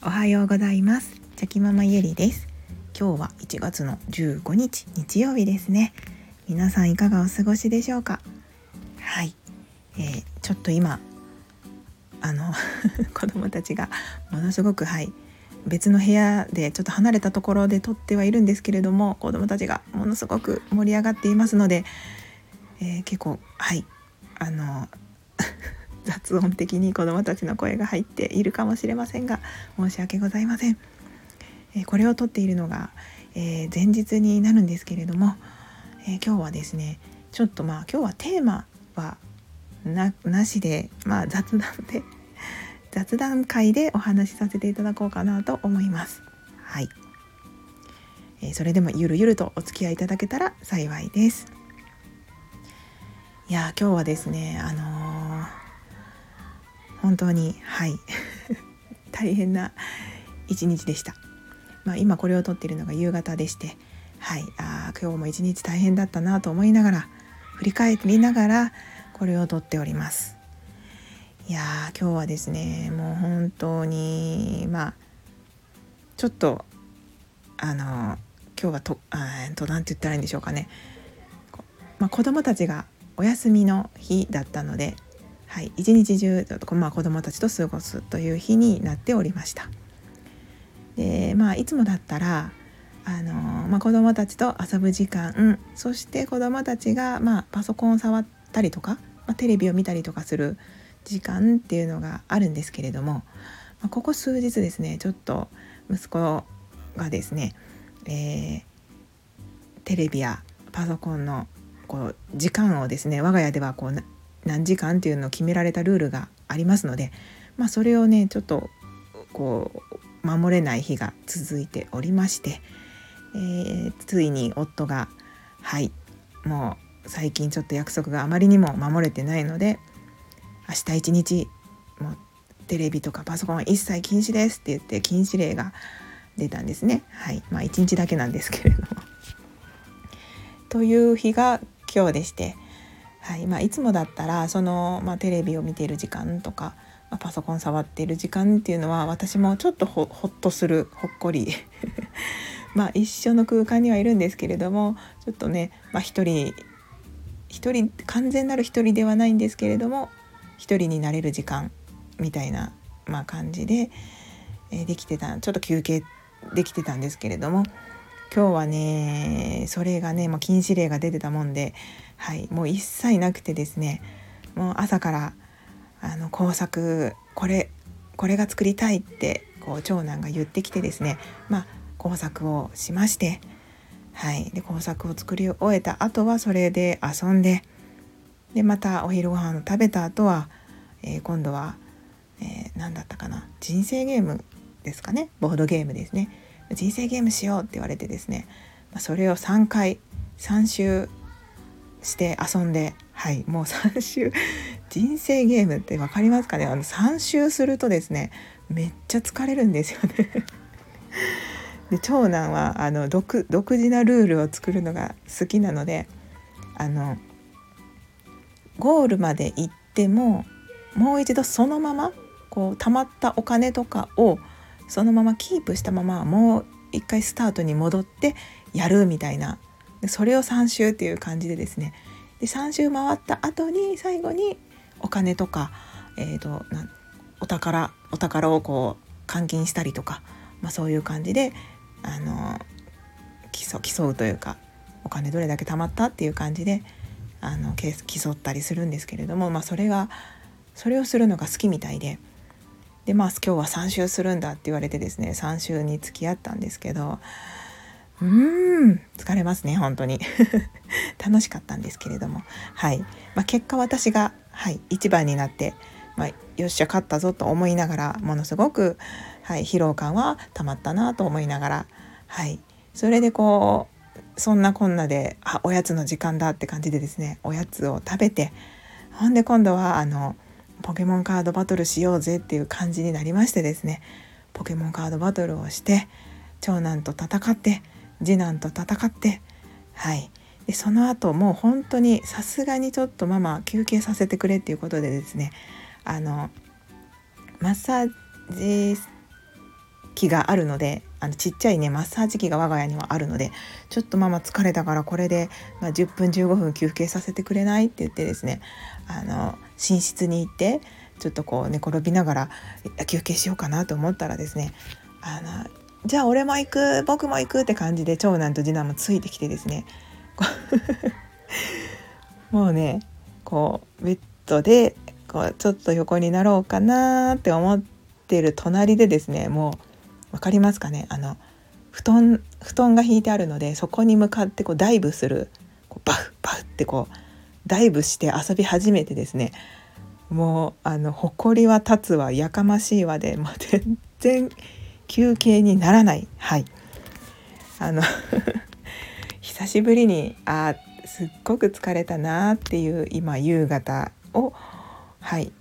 おはようございます。チャキママゆりです。今日は1月の15日日曜日ですね。皆さんいかがお過ごしでしょうか？はい、えー、ちょっと今あの 子供たちがものすごくはい別の部屋でちょっと離れたところで撮ってはいるんですけれども子供たちがものすごく盛り上がっていますので、えー、結構はいあの雑音的に子どもたちの声が入っているかもしれませんが申し訳ございません。えこれを撮っているのが、えー、前日になるんですけれども、えー、今日はですねちょっとまあ今日はテーマはなしで、まあ、雑談で 雑談会でお話しさせていただこうかなと思います。はい、え、それでもゆるゆるとお付き合いいただけたら幸いです。いや今日はですねあの本当にはい 大変な一日でした。まあ、今これを撮っているのが夕方でしてはいあ今日も一日大変だったなと思いながら振り返りながらこれを撮っております。いや今日はですねもう本当にまあちょっとあの今日はとあと何て言ったらいいんでしょうかね、まあ、子供たちがお休みの日だったのではい、一日中まあ、子どもたちと過ごすという日になっておりました。でまあいつもだったらあの、まあ、子どもたちと遊ぶ時間そして子どもたちが、まあ、パソコンを触ったりとか、まあ、テレビを見たりとかする時間っていうのがあるんですけれども、まあ、ここ数日ですねちょっと息子がですね、えー、テレビやパソコンのこう時間をですね我が家ではこう何時間っていうのを決められたルールがありますので、まあ、それをねちょっとこう守れない日が続いておりまして、えー、ついに夫がはいもう最近ちょっと約束があまりにも守れてないので明日一日もうテレビとかパソコンは一切禁止ですって言って禁止令が出たんですね。はいまあ、1日だけなんですけれども。という日が今日でしてはいまあ、いつもだったらその、まあ、テレビを見ている時間とか、まあ、パソコン触っている時間っていうのは私もちょっとほっとするほっこり。まあ一緒の空間にはいるんですけれどもちょっとね、まあ、一人一人完全なる一人ではないんですけれども一人になれる時間みたいな、まあ、感じで、えー、できてたちょっと休憩できてたんですけれども今日はねそれがね、まあ、禁止令が出てたもんではい、もう一切なくてですねもう朝からあの工作これこれが作りたいってこう長男が言ってきてですねまあ工作をしまして、はい、で工作を作り終えた後はそれで遊んででまたお昼ご飯を食べた後は、えー、今度は、えー、何だったかな人生ゲームですかねボードゲームですね。人生ゲームしようって言われてですね、まあ、それを3回3週して遊んではいもう3周人生ゲームって分かりますかね？あの3周するとですねめっちゃ疲れるんですよね。で長男はあの独独自なルールを作るのが好きなのであのゴールまで行ってももう一度そのままこう貯まったお金とかをそのままキープしたままもう一回スタートに戻ってやるみたいなそれを3周っていう感じでですね。で3周回った後に最後にお金とか、えーと、なお宝お宝をこう換金したりとか、まあ、そういう感じであの競競うというかお金どれだけ貯まったっていう感じであの競ったりするんですけれども、まあ、それがそれをするのが好きみたいで。でまあ今日は3周するんだって言われてですね3周に付き合ったんですけどうーん疲れますね本当に。楽しかったんですけれども。はい、まあ、結果私が、はい、一番になって、まあ、よっしゃ勝ったぞと思いながらものすごく、はい、疲労感はたまったなと思いながら、はい、それでこうそんなこんなであおやつの時間だって感じでですねおやつを食べてほんで今度はあのポケモンカードバトルしようぜっていう感じになりましてですねポケモンカードバトルをして長男と戦って次男と戦ってはい。でその後もう本当にさすがにちょっとママ休憩させてくれっていうことでですねあのマッサージ機があるのであのちっちゃいねマッサージ機が我が家にはあるのでちょっとママ疲れたからこれで、まあ、10分15分休憩させてくれないって言ってですねあの寝室に行ってちょっとこう寝転びながら休憩しようかなと思ったらですねあのじゃあ俺も行く僕も行くって感じで長男と次男もついてきてですね。もうねこうベッドでこうちょっと横になろうかなって思ってる隣でですねもう分かりますかね？あの布団布団が引いてあるのでそこに向かってこうダイブするこうバフバフってこうダイブして遊び始めてですね。もうあの埃は立つわやかましいわでもう全然休憩にならない。はい。あの 久しぶりにあすっごく疲れたなっていう今夕方をはい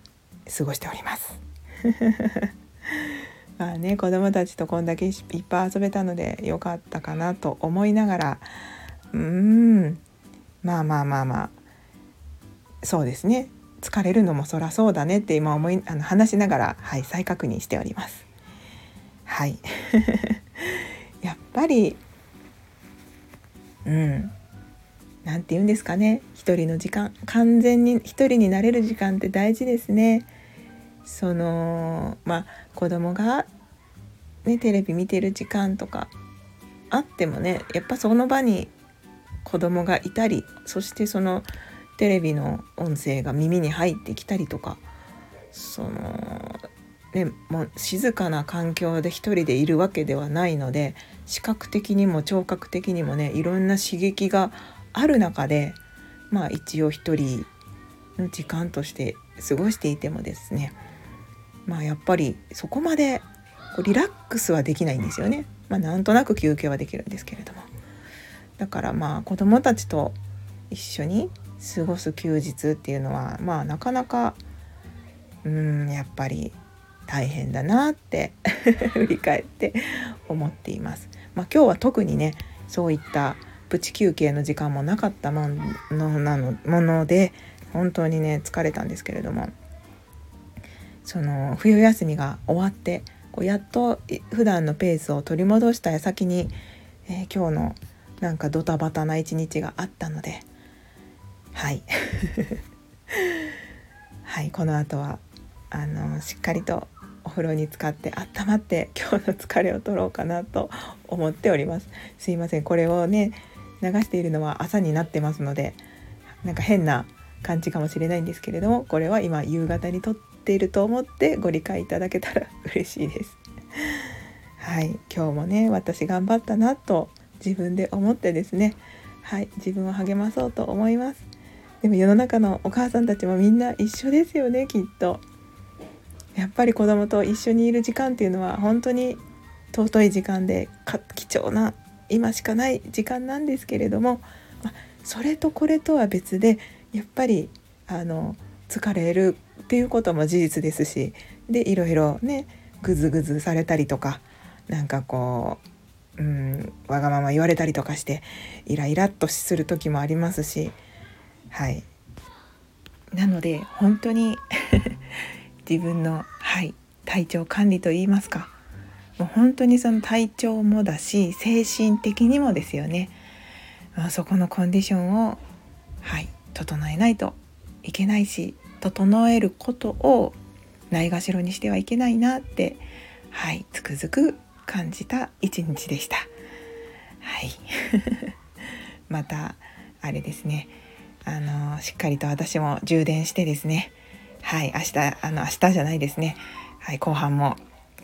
過ごしております。まあね子供たちとこんだけいっぱい遊べたのでよかったかなと思いながらうーんまあまあまあまあそうですね。疲れるのもそらそうだねって今思いあの話しながら、はい、再確認しております。はい。やっぱりうん。何て言うんですかね。一人の時間。完全に一人になれる時間って大事ですね。そのまあ子供がねテレビ見てる時間とかあってもねやっぱその場に子供がいたりそしてそのテレビの音声が耳に入ってきたりとかそのねもう静かな環境で一人でいるわけではないので視覚的にも聴覚的にもねいろんな刺激がある中でまあ一応一人の時間として過ごしていてもですねまあやっぱりそこまでリラックスはできないんですよね。まあ、なんとなく休憩はできるんですけれどもだからまあ子どもたちと一緒に過ごす休日っていうのはまあなかなかうんやっぱり大変だなって 振り返って思っています。まあ、今日は特にねそういったプチ休憩の時間もなかったものなのもので本当にね疲れたんですけれどもその冬休みが終わってこうやっと普段のペースを取り戻した矢先に、えー、今日のなんかドタバタな一日があったのではい はいこの後はあのしっかりとお風呂に浸かって温まって今日の疲れを取ろうかなと思っております。すいません。これをね流しているのは朝になってますのでなんか変な感じかもしれないんですけれどもこれは今夕方に撮っていると思ってご理解いただけたら嬉しいです。はい。今日もね私頑張ったなと自分で思ってですね。はい。自分を励まそうと思います。でも世の中のお母さんたちもみんな一緒ですよねきっと。やっぱり子供と一緒にいる時間っていうのは本当に尊い時間で貴重な今しかない時間なんですけれども、まそれとこれとは別でやっぱりあの疲れるっていうことも事実ですしでいろいろねグズグズされたりとかなんかこう、うん、わがまま言われたりとかしてイライラっとする時もありますしはい。なので本当に 自分の、はい、体調管理といいますか。もう本当にその体調もだし精神的にもですよね、まあ、そこのコンディションをはい整えないといけないし整えることをないがしろにしてはいけないなってはいつくづく感じた一日でした。はい。またあれですね。あのしっかりと私も充電してですね。はい明日あの明日じゃないですねはい後半も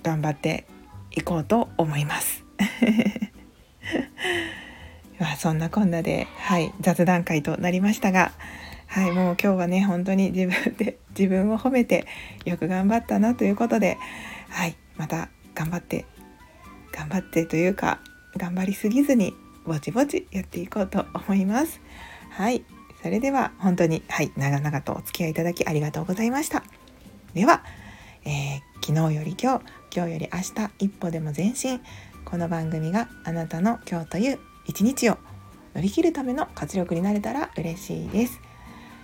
頑張っていこうと思います。まあそんなこんなで、はい、雑談会となりましたが、はい、もう今日はね本当に自分で自分を褒めてよく頑張ったなということで、はい、また頑張って頑張ってというか頑張りすぎずにぼちぼちやっていこうと思います。はい、それでは本当にはい長々とお付き合いいただきありがとうございました。では、えー、昨日より今日今日より明日一歩でも前進。この番組があなたの今日という一日を乗り切るための活力になれたら嬉しいです。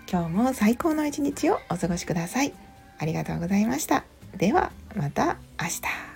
今日も最高の一日をお過ごしください。ありがとうございました。ではまた明日。